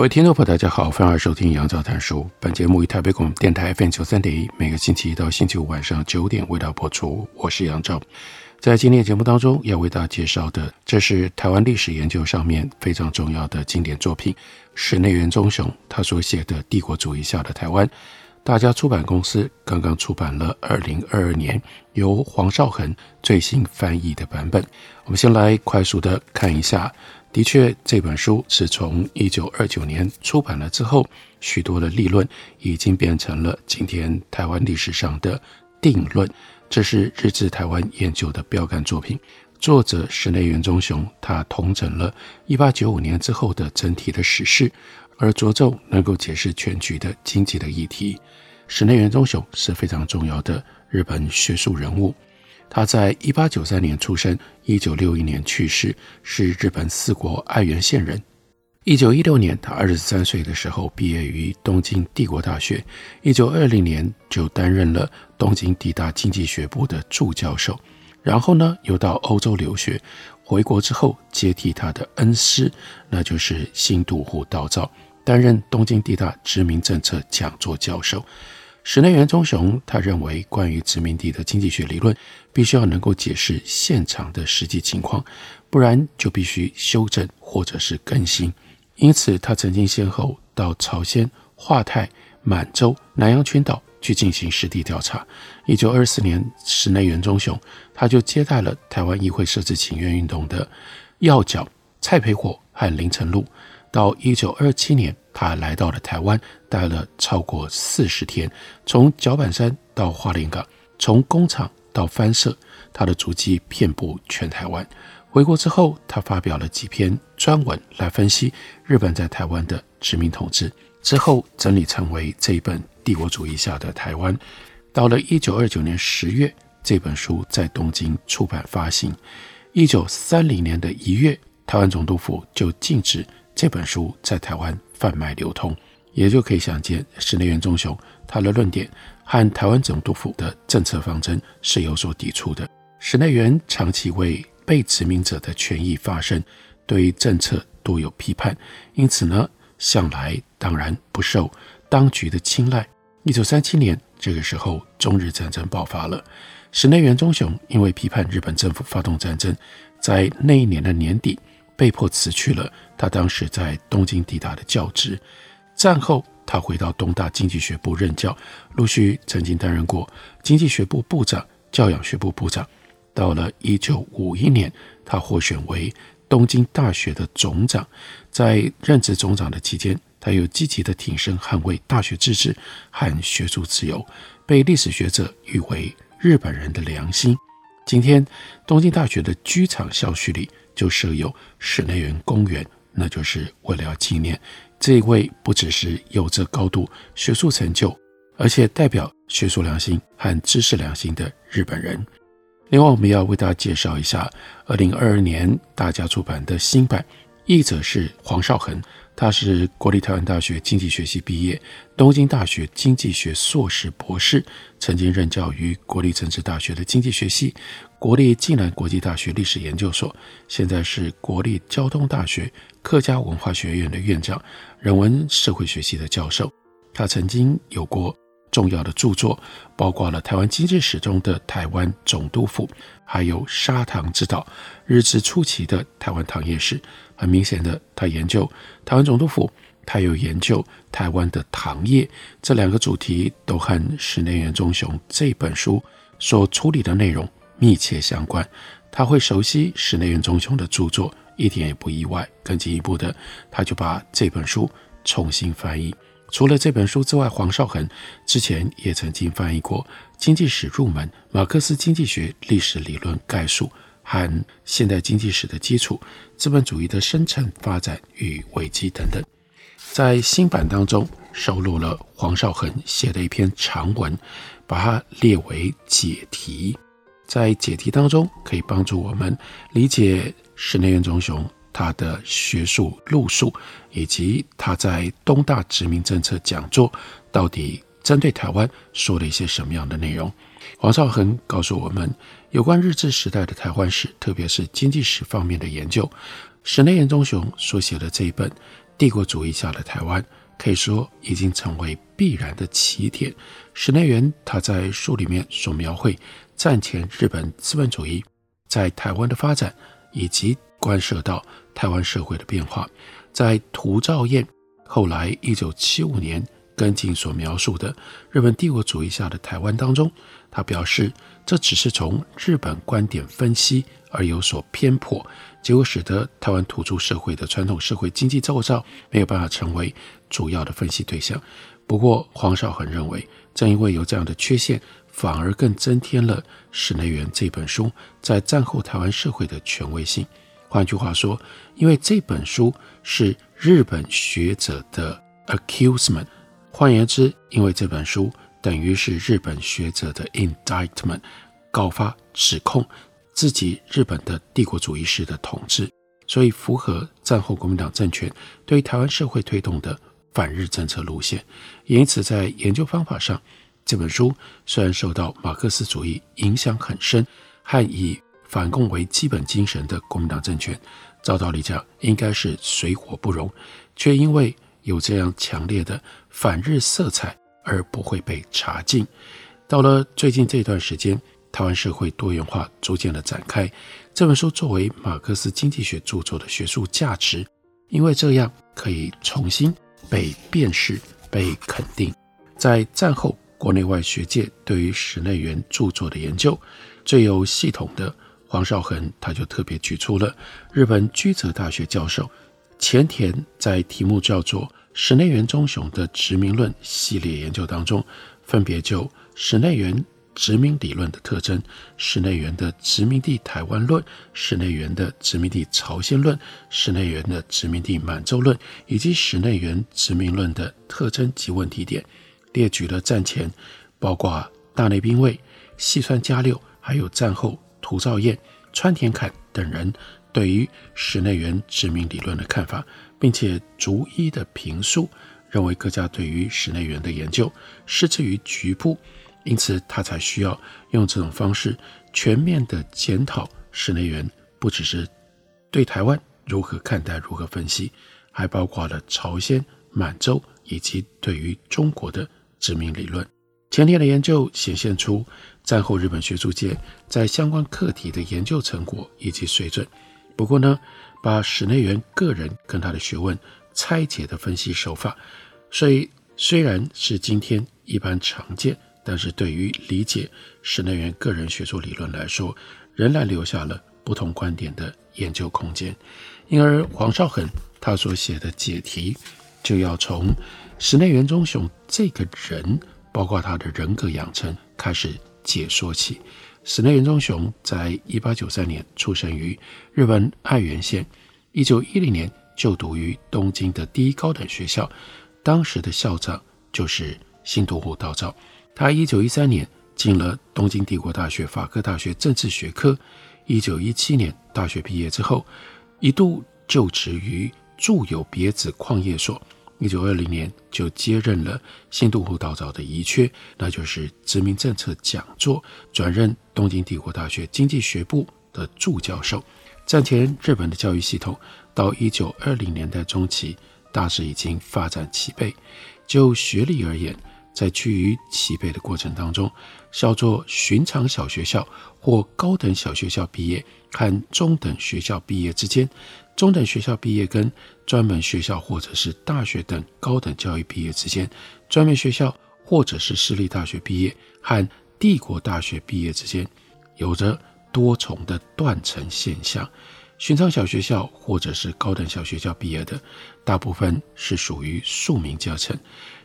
各位听众朋友，大家好，欢迎收听杨照谈书。本节目以台北广播电台 FM 九三点一，每个星期一到星期五晚上九点为大家播出。我是杨照，在今天节目当中要为大家介绍的，这是台湾历史研究上面非常重要的经典作品——是内元忠雄他所写的《帝国主义下的台湾》。大家出版公司刚刚出版了二零二二年由黄绍恒最新翻译的版本。我们先来快速的看一下。的确，这本书是从一九二九年出版了之后，许多的立论已经变成了今天台湾历史上的定论。这是日治台湾研究的标杆作品。作者室内元忠雄，他统整了一八九五年之后的整体的史事，而着重能够解释全局的经济的议题。室内元忠雄是非常重要的日本学术人物。他在一八九三年出生，一九六一年去世，是日本四国爱媛县人。一九一六年，他二十三岁的时候毕业于东京帝国大学。一九二零年就担任了东京帝大经济学部的助教授，然后呢，又到欧洲留学。回国之后，接替他的恩师，那就是新渡户稻造，担任东京帝大知名政策讲座教授。室内元忠雄他认为，关于殖民地的经济学理论，必须要能够解释现场的实际情况，不然就必须修正或者是更新。因此，他曾经先后到朝鲜、华泰、满洲、南洋群岛去进行实地调查。一九二四年，室内元忠雄他就接待了台湾议会设置请愿运动的要角蔡培火和林呈禄。到一九二七年，他来到了台湾，待了超过四十天，从角板山到花莲港，从工厂到番社，他的足迹遍布全台湾。回国之后，他发表了几篇专文来分析日本在台湾的殖民统治，之后整理成为这一本《帝国主义下的台湾》。到了一九二九年十月，这本书在东京出版发行。一九三零年的一月，台湾总督府就禁止。这本书在台湾贩卖流通，也就可以想见室内元忠雄他的论点和台湾总督府的政策方针是有所抵触的。室内元长期为被殖民者的权益发声，对政策多有批判，因此呢，向来当然不受当局的青睐。一九三七年这个时候，中日战争爆发了，室内元忠雄因为批判日本政府发动战争，在那一年的年底。被迫辞去了他当时在东京帝大的教职。战后，他回到东大经济学部任教，陆续曾经担任过经济学部部长、教养学部部长。到了一九五一年，他获选为东京大学的总长。在任职总长的期间，他又积极地挺身捍卫大学自治和学术自由，被历史学者誉为日本人的良心。今天，东京大学的居场校区里。就设有室内园公园，那就是为了要纪念这一位不只是有着高度学术成就，而且代表学术良心和知识良心的日本人。另外，我们要为大家介绍一下二零二二年大家出版的新版，译者是黄少恒。他是国立台湾大学经济学系毕业，东京大学经济学硕士、博士，曾经任教于国立政治大学的经济学系、国立暨南国际大学历史研究所，现在是国立交通大学客家文化学院的院长、人文社会学系的教授。他曾经有过重要的著作，包括了台湾经济史中的台湾总督府，还有砂糖之岛、日治初期的台湾糖业史。很明显的，他研究台湾总督府，他有研究台湾的糖业，这两个主题都和室内元忠雄这本书所处理的内容密切相关。他会熟悉室内元忠雄的著作，一点也不意外。更进一步的，他就把这本书重新翻译。除了这本书之外，黄绍恒之前也曾经翻译过《经济史入门》《马克思经济学历史理论概述》。和现代经济史的基础、资本主义的生成发展与危机等等。在新版当中收录了黄少恒写的一篇长文，把它列为解题。在解题当中，可以帮助我们理解室内院忠雄他的学术路数，以及他在东大殖民政策讲座到底针对台湾说了一些什么样的内容。黄少恒告诉我们，有关日治时代的台湾史，特别是经济史方面的研究，室内元忠雄所写的这一本。帝国主义下的台湾，可以说已经成为必然的起点。室内元他在书里面所描绘战前日本资本主义在台湾的发展，以及关涉到台湾社会的变化，在涂兆彦后来一九七五年跟进所描述的日本帝国主义下的台湾当中，他表示这只是从日本观点分析而有所偏颇。结果使得台湾土著社会的传统社会经济构造没有办法成为主要的分析对象。不过，黄少恒认为，正因为有这样的缺陷，反而更增添了室内元这本书在战后台湾社会的权威性。换句话说，因为这本书是日本学者的 accusement，换言之，因为这本书等于是日本学者的 indictment，告发指控。自己日本的帝国主义式的统治，所以符合战后国民党政权对台湾社会推动的反日政策路线。因此，在研究方法上，这本书虽然受到马克思主义影响很深，和以反共为基本精神的国民党政权，照道理讲应该是水火不容，却因为有这样强烈的反日色彩而不会被查禁。到了最近这段时间。台湾社会多元化逐渐的展开。这本书作为马克思经济学著作的学术价值，因为这样可以重新被辨识、被肯定。在战后国内外学界对于室内元著作的研究最有系统的黄绍恒，他就特别举出了日本居泽大学教授前田在题目叫做《室内元忠雄的殖民论》系列研究当中，分别就室内元。殖民理论的特征，室内元的殖民地台湾论，室内元的殖民地朝鲜论，室内元的殖民地满洲论，以及室内元殖民论的特征及问题点，列举了战前包括大内兵卫、细川家六，还有战后涂兆彦、川田凯等人对于室内元殖民理论的看法，并且逐一的评述，认为各家对于室内园的研究失之于局部。因此，他才需要用这种方式全面的检讨室内园，不只是对台湾如何看待、如何分析，还包括了朝鲜、满洲以及对于中国的殖民理论。前天的研究显现出战后日本学术界在相关课题的研究成果以及水准。不过呢，把史内元个人跟他的学问拆解的分析手法，所以虽然是今天一般常见。但是对于理解史内元个人学术理论来说，仍然留下了不同观点的研究空间。因而黄绍恒他所写的解题，就要从史内元忠雄这个人，包括他的人格养成开始解说起。室内元忠雄在一八九三年出生于日本爱媛县，一九一零年就读于东京的第一高等学校，当时的校长就是新渡户稻造。他一九一三年进了东京帝国大学法科大学政治学科，一九一七年大学毕业之后，一度就职于住友别子矿业所。一九二零年就接任了新渡户稻造的遗缺，那就是殖民政策讲座，转任东京帝国大学经济学部的助教授。战前日本的教育系统到一九二零年代中期大致已经发展齐备，就学历而言。在趋于齐备的过程当中，叫做寻常小学校或高等小学校毕业和中等学校毕业之间，中等学校毕业跟专门学校或者是大学等高等教育毕业之间，专门学校或者是私立大学毕业和帝国大学毕业之间，有着多重的断层现象。寻常小学校或者是高等小学校毕业的，大部分是属于庶民阶层。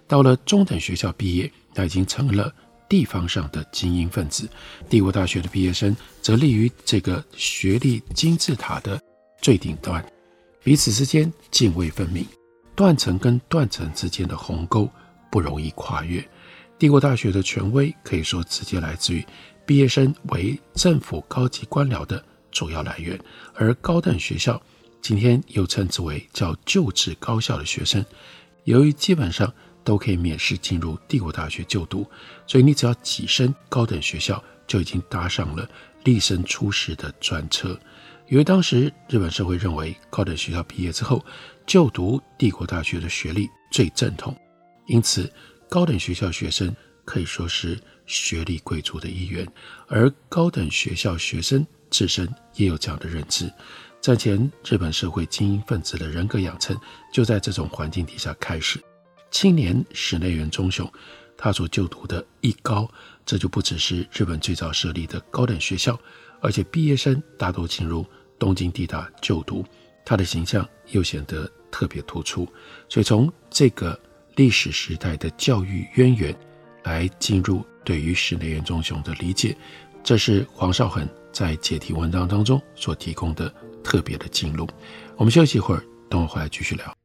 到了中等学校毕业，他已经成了地方上的精英分子。帝国大学的毕业生则立于这个学历金字塔的最顶端，彼此之间泾渭分明，断层跟断层之间的鸿沟不容易跨越。帝国大学的权威可以说直接来自于毕业生为政府高级官僚的主要来源，而高等学校今天又称之为叫就职高校的学生，由于基本上都可以免试进入帝国大学就读，所以你只要跻身高等学校，就已经搭上了立身出世的专车。因为当时日本社会认为高等学校毕业之后就读帝国大学的学历最正统，因此高等学校学生可以说是学历贵族的一员，而高等学校学生自身也有这样的认知。战前日本社会精英分子的人格养成就在这种环境底下开始。青年室内元忠雄，他所就读的一高，这就不只是日本最早设立的高等学校，而且毕业生大多进入东京帝大就读，他的形象又显得特别突出。所以从这个历史时代的教育渊源来进入对于室内元忠雄的理解，这是黄少恒在解题文章当中所提供的特别的进入。我们休息一会儿，等我回来继续聊。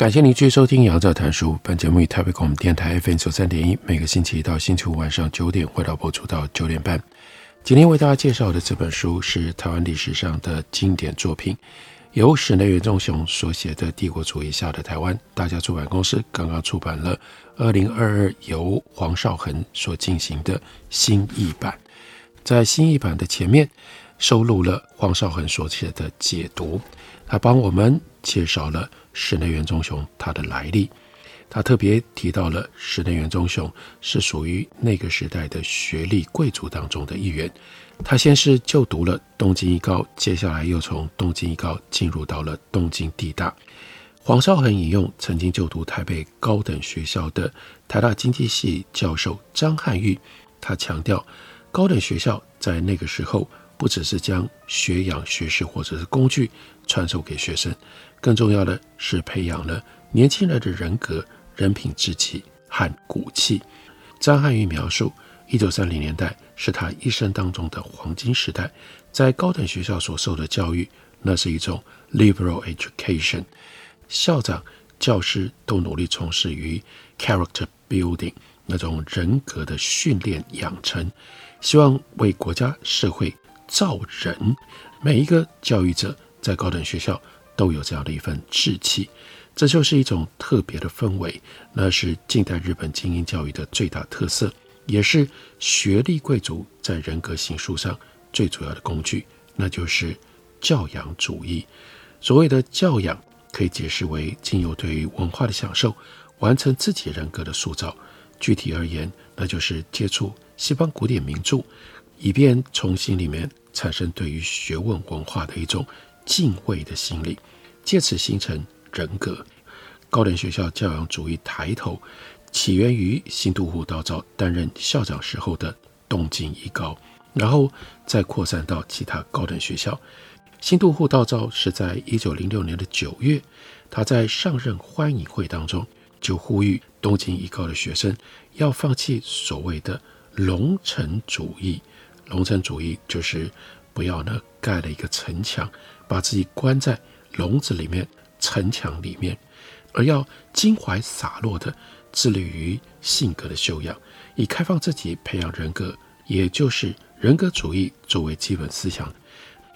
感谢您继续收听《杨照谈书》。本节目以台北广播电台 FM 九三点一，每个星期一到星期五晚上九点回到播出到九点半。今天为大家介绍的这本书是台湾历史上的经典作品，由室内元仲雄所写的《帝国主义下的台湾》。大家出版公司刚刚出版了二零二二由黄绍恒所进行的新译版。在新译版的前面收录了黄绍恒所写的解读，他帮我们介绍了。室内元忠雄他的来历，他特别提到了室内元忠雄是属于那个时代的学历贵族当中的一员。他先是就读了东京艺高，接下来又从东京艺高进入到了东京帝大。黄绍恒引用曾经就读台北高等学校的台大经济系教授张汉玉，他强调，高等学校在那个时候不只是将学养学识或者是工具传授给学生。更重要的是，培养了年轻人的人格、人品、志气和骨气。张汉玉描述，一九三零年代是他一生当中的黄金时代，在高等学校所受的教育，那是一种 liberal education。校长、教师都努力从事于 character building 那种人格的训练养成，希望为国家社会造人。每一个教育者在高等学校。都有这样的一份志气，这就是一种特别的氛围，那是近代日本精英教育的最大特色，也是学历贵族在人格形塑上最主要的工具，那就是教养主义。所谓的教养，可以解释为经由对于文化的享受，完成自己人格的塑造。具体而言，那就是接触西方古典名著，以便从心里面产生对于学问文化的一种敬畏的心理，借此形成人格。高等学校教养主义抬头，起源于新都护道造担任校长时候的东京一高，然后再扩散到其他高等学校。新都护道造是在一九零六年的九月，他在上任欢迎会当中就呼吁东京一高的学生要放弃所谓的龙城主义。龙城主义就是不要呢盖了一个城墙，把自己关在笼子里面、城墙里面。而要襟怀洒落的致力于性格的修养，以开放自己培养人格，也就是人格主义作为基本思想。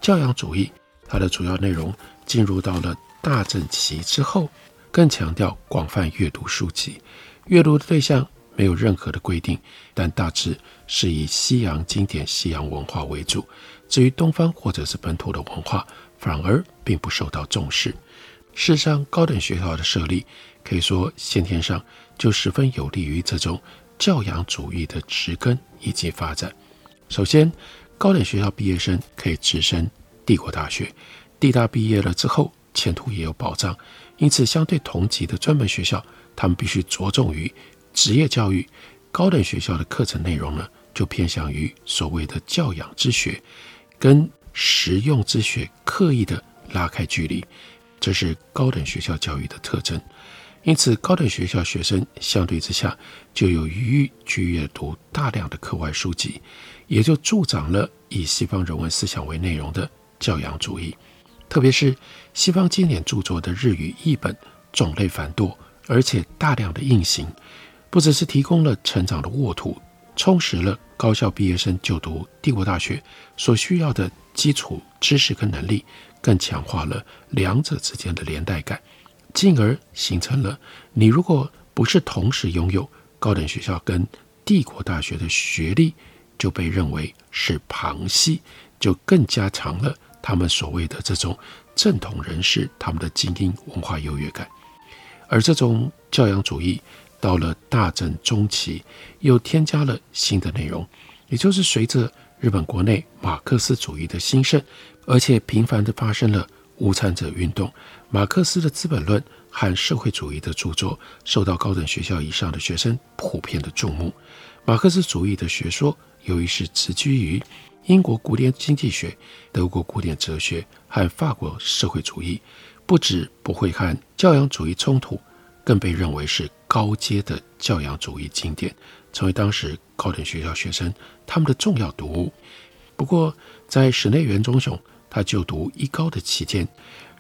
教养主义它的主要内容进入到了大正期之后，更强调广泛阅读书籍，阅读的对象没有任何的规定，但大致是以西洋经典、西洋文化为主。至于东方或者是本土的文化，反而并不受到重视。事实上，高等学校的设立可以说先天上就十分有利于这种教养主义的植根以及发展。首先，高等学校毕业生可以直升帝国大学，帝大毕业了之后前途也有保障。因此，相对同级的专门学校，他们必须着重于职业教育。高等学校的课程内容呢，就偏向于所谓的教养之学，跟实用之学刻意的拉开距离。这是高等学校教育的特征，因此高等学校学生相对之下就有余裕去阅读大量的课外书籍，也就助长了以西方人文思想为内容的教养主义。特别是西方经典著作的日语译本种类繁多，而且大量的印行，不只是提供了成长的沃土，充实了高校毕业生就读帝国大学所需要的基础知识跟能力。更强化了两者之间的连带感，进而形成了你如果不是同时拥有高等学校跟帝国大学的学历，就被认为是旁系，就更加强了他们所谓的这种正统人士他们的精英文化优越感。而这种教养主义到了大正中期，又添加了新的内容，也就是随着日本国内马克思主义的兴盛。而且频繁地发生了无产者运动，马克思的《资本论》和社会主义的著作受到高等学校以上的学生普遍的注目。马克思主义的学说由于是植居于英国古典经济学、德国古典哲学和法国社会主义，不止不会和教养主义冲突，更被认为是高阶的教养主义经典，成为当时高等学校学生他们的重要读物。不过，在室内元忠雄。他就读一高的期间，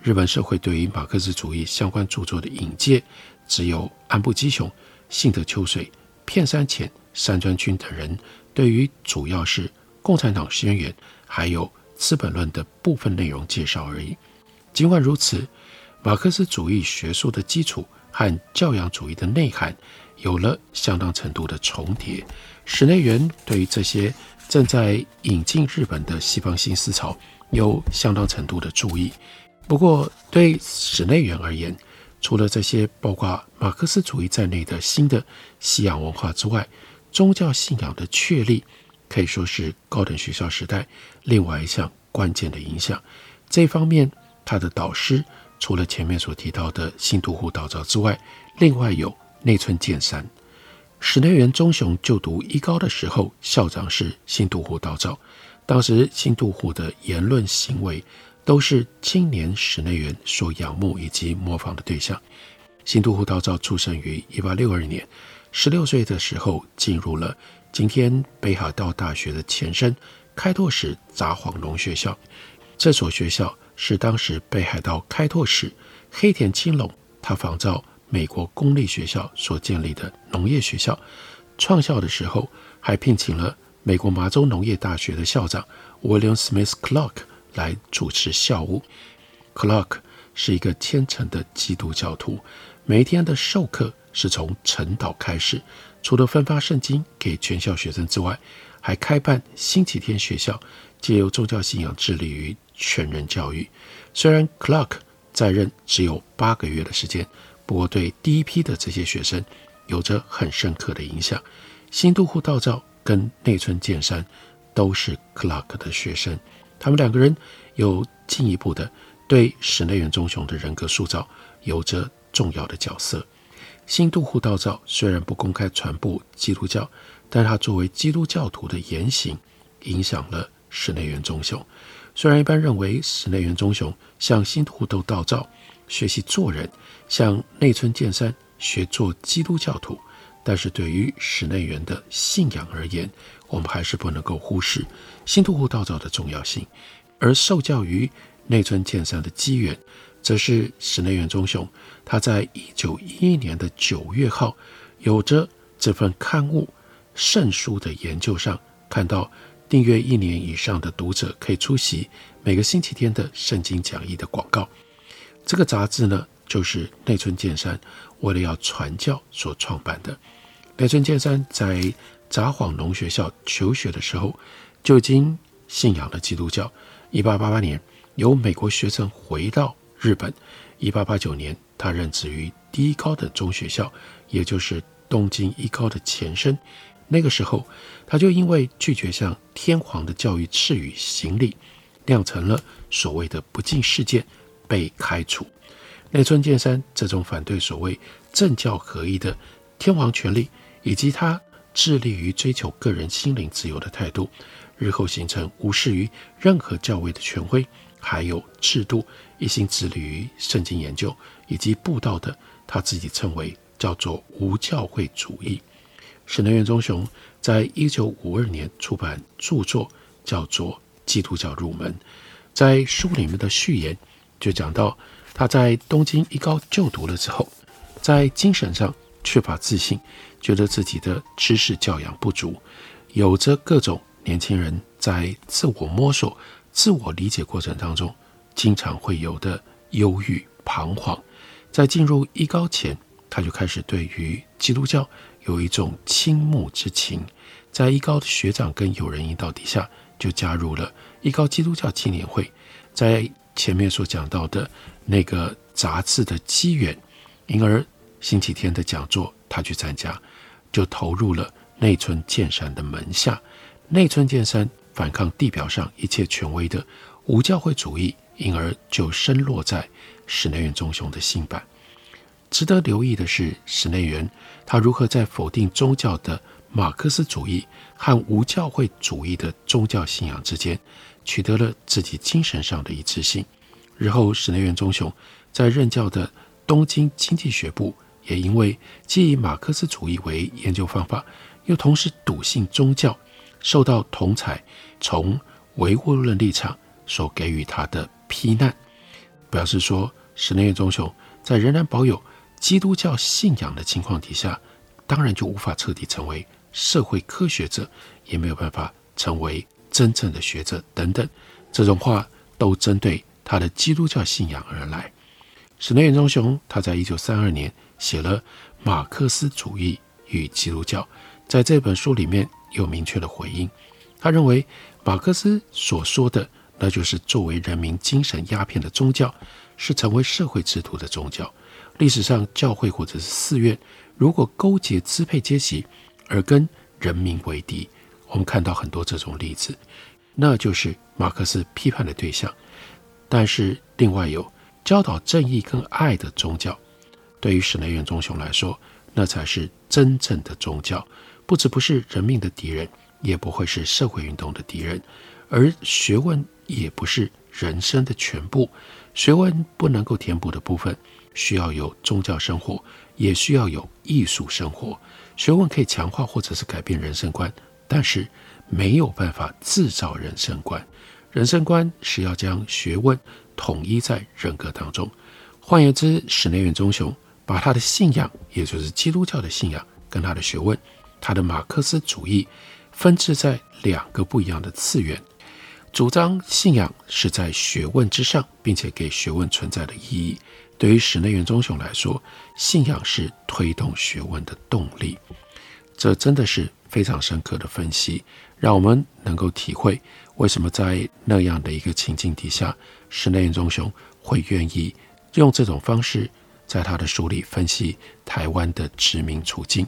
日本社会对于马克思主义相关著作的引介，只有安部基雄、幸田秋水、片山浅、山川君等人对于主要是《共产党宣言》还有《资本论》的部分内容介绍而已。尽管如此，马克思主义学术的基础和教养主义的内涵有了相当程度的重叠。室内元对于这些正在引进日本的西方新思潮，有相当程度的注意，不过对室内元而言，除了这些包括马克思主义在内的新的西洋文化之外，宗教信仰的确立可以说是高等学校时代另外一项关键的影响。这一方面，他的导师除了前面所提到的新都护道造之外，另外有内村健三。史内元忠雄就读一高的时候，校长是新都护道造。当时新都护的言论行为，都是青年室内元所仰慕以及模仿的对象。新都护道造出生于一八六二年，十六岁的时候进入了今天北海道大学的前身开拓史札幌农学校。这所学校是当时北海道开拓史黑田清隆他仿照美国公立学校所建立的农业学校。创校的时候还聘请了。美国麻州农业大学的校长 William Smith Clark 来主持校务。Clark 是一个虔诚的基督教徒，每一天的授课是从晨祷开始。除了分发圣经给全校学生之外，还开办星期天学校，借由宗教信仰致力于全人教育。虽然 Clark 在任只有八个月的时间，不过对第一批的这些学生有着很深刻的影响。新渡户道造跟内村健山都是克拉克的学生，他们两个人有进一步的对室内元忠雄的人格塑造有着重要的角色。新渡户道造虽然不公开传播基督教，但他作为基督教徒的言行影响了室内元忠雄。虽然一般认为室内元忠雄像新渡户道造学习做人，向内村健山学做基督教徒，但是对于室内园的信仰而言，我们还是不能够忽视新渡户道照的重要性。而受教于内村健山的机缘，则是室内园忠雄他在一九一一年的九月号，有着这份刊物圣书的研究上看到。订阅一年以上的读者可以出席每个星期天的圣经讲义的广告。这个杂志呢，就是内村健山为了要传教所创办的。内村健山在札幌农学校求学的时候，就已经信仰了基督教。一八八八年，由美国学生回到日本。一八八九年，他任职于第一高等中学校，也就是东京一高的前身。那个时候，他就因为拒绝向天皇的教育赐予行礼，酿成了所谓的不敬事件，被开除。内村健三这种反对所谓政教合一的天皇权力，以及他致力于追求个人心灵自由的态度，日后形成无视于任何教位的权威，还有制度，一心致力于圣经研究以及布道的，他自己称为叫做无教会主义。室内元忠雄在一九五二年出版著作，叫做《基督教入门》。在书里面的序言就讲到，他在东京一高就读了之后，在精神上缺乏自信，觉得自己的知识教养不足，有着各种年轻人在自我摸索、自我理解过程当中经常会有的忧郁、彷徨。在进入一高前，他就开始对于基督教。有一种倾慕之情，在一高的学长跟友人引导底下，就加入了一高基督教青年会。在前面所讲到的那个杂志的机缘，因而星期天的讲座他去参加，就投入了内村健山的门下。内村健山反抗地表上一切权威的无教会主义，因而就深落在室内元忠雄的心版。值得留意的是，室内元他如何在否定宗教的马克思主义和无教会主义的宗教信仰之间，取得了自己精神上的一致性。日后，室内院忠雄在任教的东京经济学部，也因为既以马克思主义为研究方法，又同时笃信宗教，受到同侪从唯物论立场所给予他的批难，表示说，室内院忠雄在仍然保有。基督教信仰的情况底下，当然就无法彻底成为社会科学者，也没有办法成为真正的学者等等。这种话都针对他的基督教信仰而来。室内元忠雄他在一九三二年写了《马克思主义与基督教》，在这本书里面有明确的回应。他认为马克思所说的，那就是作为人民精神鸦片的宗教，是成为社会制度的宗教。历史上，教会或者是寺院，如果勾结支配阶级而跟人民为敌，我们看到很多这种例子，那就是马克思批判的对象。但是，另外有教导正义跟爱的宗教，对于室内元忠雄来说，那才是真正的宗教，不只不是人命的敌人，也不会是社会运动的敌人，而学问也不是人生的全部，学问不能够填补的部分。需要有宗教生活，也需要有艺术生活。学问可以强化或者是改变人生观，但是没有办法制造人生观。人生观是要将学问统一在人格当中。换言之，室内元忠雄把他的信仰，也就是基督教的信仰，跟他的学问，他的马克思主义，分置在两个不一样的次元，主张信仰是在学问之上，并且给学问存在的意义。对于室内元忠雄来说，信仰是推动学问的动力，这真的是非常深刻的分析，让我们能够体会为什么在那样的一个情境底下，室内元忠雄会愿意用这种方式在他的书里分析台湾的殖民处境，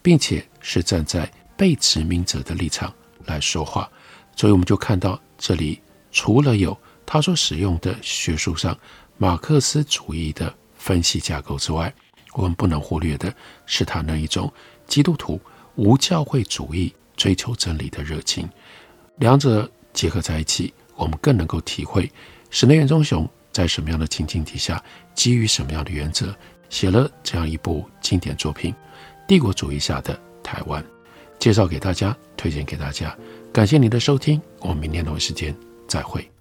并且是站在被殖民者的立场来说话。所以我们就看到这里，除了有他所使用的学术上马克思主义的分析架构之外，我们不能忽略的是他那一种基督徒无教会主义追求真理的热情。两者结合在一起，我们更能够体会室内元忠雄在什么样的情境底下，基于什么样的原则，写了这样一部经典作品《帝国主义下的台湾》，介绍给大家，推荐给大家。感谢您的收听，我们明天同一时间再会。